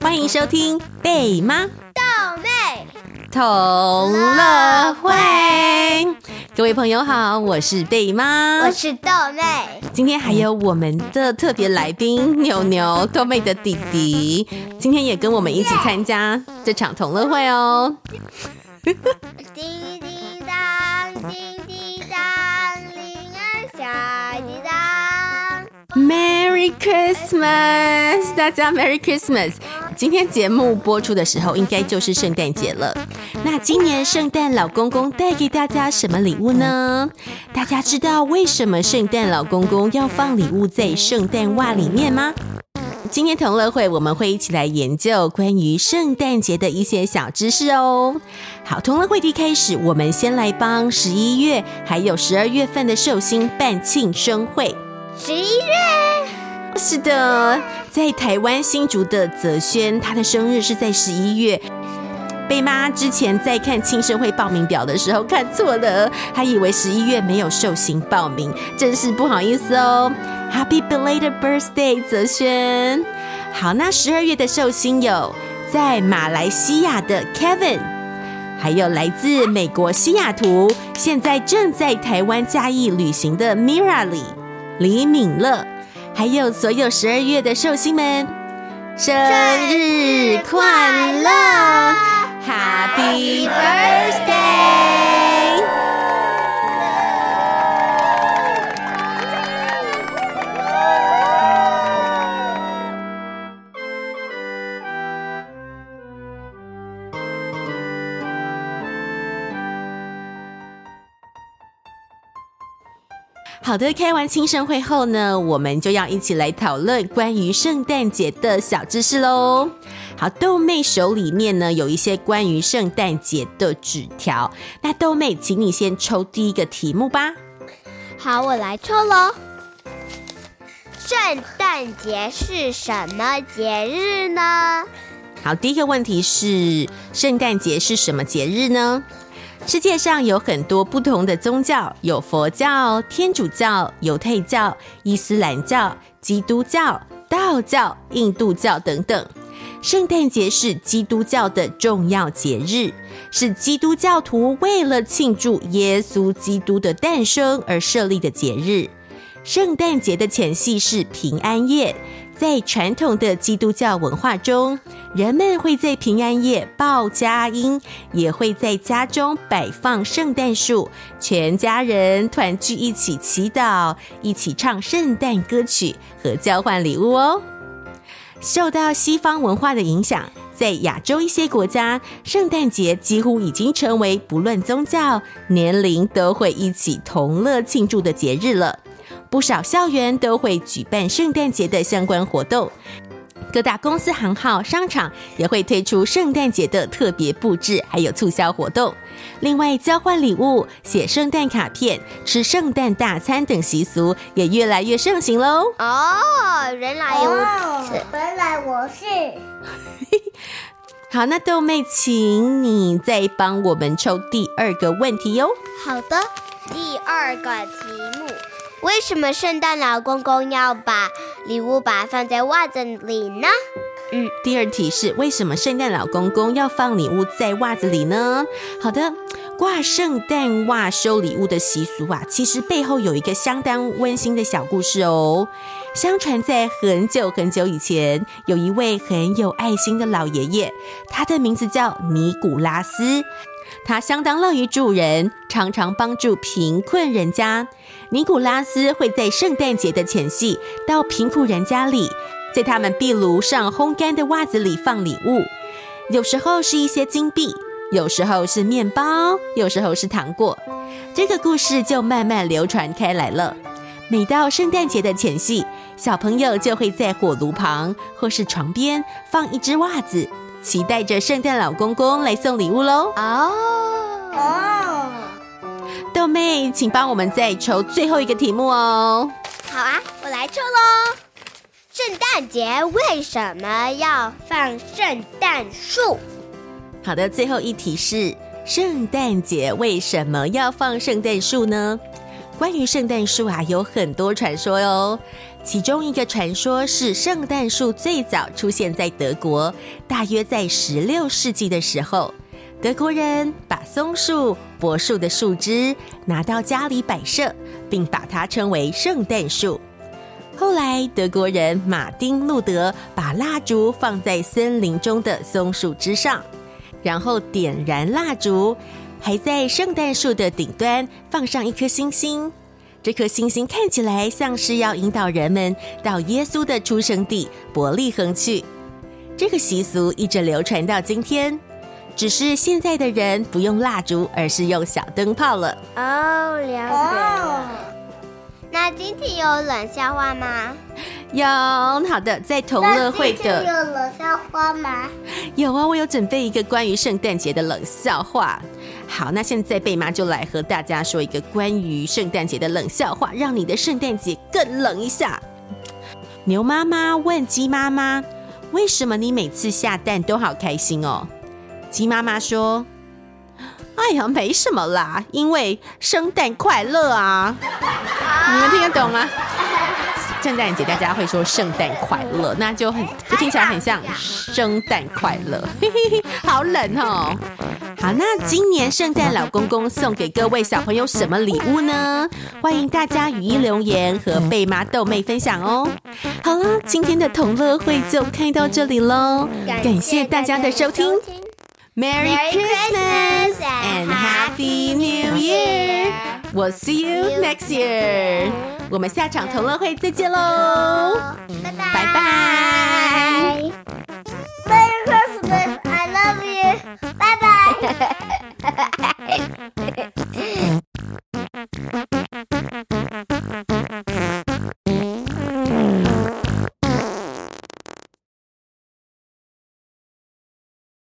欢迎收听贝妈豆妹同乐会。各位朋友好，我是贝妈，我是豆妹。今天还有我们的特别来宾牛牛，豆妹的弟弟，今天也跟我们一起参加这场同乐会哦。叮叮 Merry Christmas，大家 Merry Christmas。今天节目播出的时候，应该就是圣诞节了。那今年圣诞老公公带给大家什么礼物呢？大家知道为什么圣诞老公公要放礼物在圣诞袜里面吗？今天同乐会我们会一起来研究关于圣诞节的一些小知识哦。好，同乐会一开始，我们先来帮十一月还有十二月份的寿星办庆生会。十一月。是的，在台湾新竹的泽轩，他的生日是在十一月。贝妈之前在看庆生会报名表的时候看错了，还以为十一月没有寿星报名，真是不好意思哦。Happy belated birthday，泽轩。好，那十二月的寿星有在马来西亚的 Kevin，还有来自美国西雅图，现在正在台湾嘉义旅行的 Mira 李李敏乐。还有所有十二月的寿星们，生日快乐，Happy Birthday！好的，开完庆生会后呢，我们就要一起来讨论关于圣诞节的小知识喽。好，豆妹手里面呢有一些关于圣诞节的纸条，那豆妹，请你先抽第一个题目吧。好，我来抽喽。圣诞节是什么节日呢？好，第一个问题是圣诞节是什么节日呢？世界上有很多不同的宗教，有佛教、天主教、犹太教、伊斯兰教、基督教、道教、印度教等等。圣诞节是基督教的重要节日，是基督教徒为了庆祝耶稣基督的诞生而设立的节日。圣诞节的前夕是平安夜。在传统的基督教文化中，人们会在平安夜报佳音，也会在家中摆放圣诞树，全家人团聚一起祈祷，一起唱圣诞歌曲和交换礼物哦。受到西方文化的影响，在亚洲一些国家，圣诞节几乎已经成为不论宗教、年龄都会一起同乐庆祝的节日了。不少校园都会举办圣诞节的相关活动，各大公司行号、商场也会推出圣诞节的特别布置，还有促销活动。另外，交换礼物、写圣诞卡片、吃圣诞大餐等习俗也越来越盛行喽。哦，原来如此，原来我是。好，那豆妹，请你再帮我们抽第二个问题哟。好的，第二个题目。为什么圣诞老公公要把礼物把放在袜子里呢？嗯，第二题是为什么圣诞老公公要放礼物在袜子里呢？好的，挂圣诞袜收礼物的习俗啊，其实背后有一个相当温馨的小故事哦。相传在很久很久以前，有一位很有爱心的老爷爷，他的名字叫尼古拉斯。他相当乐于助人，常常帮助贫困人家。尼古拉斯会在圣诞节的前夕到贫苦人家里，在他们壁炉上烘干的袜子里放礼物。有时候是一些金币，有时候是面包，有时候是糖果。这个故事就慢慢流传开来了。每到圣诞节的前夕，小朋友就会在火炉旁或是床边放一只袜子。期待着圣诞老公公来送礼物喽！哦哦，豆妹，请帮我们再抽最后一个题目哦。好啊，我来抽喽。圣诞节为什么要放圣诞树？好的，最后一题是：圣诞节为什么要放圣诞树呢？关于圣诞树啊，有很多传说哟。其中一个传说是圣诞树最早出现在德国，大约在十六世纪的时候，德国人把松树、柏树的树枝拿到家里摆设，并把它称为圣诞树。后来，德国人马丁·路德把蜡烛放在森林中的松树枝上，然后点燃蜡烛，还在圣诞树的顶端放上一颗星星。这颗星星看起来像是要引导人们到耶稣的出生地伯利恒去。这个习俗一直流传到今天，只是现在的人不用蜡烛，而是用小灯泡了。哦，了解了。那今天有冷笑话吗？有，好的，在同乐会的有冷笑话吗？有啊，我有准备一个关于圣诞节的冷笑话。好，那现在贝妈就来和大家说一个关于圣诞节的冷笑话，让你的圣诞节更冷一下。牛妈妈问鸡妈妈：“为什么你每次下蛋都好开心哦？”鸡妈妈说：“哎呀，没什么啦，因为圣诞快乐啊！”你们听得懂吗？圣诞节大家会说圣诞快乐，那就很就听起来很像圣诞快乐，嘿嘿嘿，好冷哦。好，那今年圣诞老公公送给各位小朋友什么礼物呢？欢迎大家语音留言和贝妈豆妹分享哦。好了，今天的同乐会就开到这里喽，感谢大家的收听，Merry Christmas and Happy Year！我 see you next year。我们下场同乐会再见喽，拜拜拜拜，Merry Christmas，I love you，拜拜。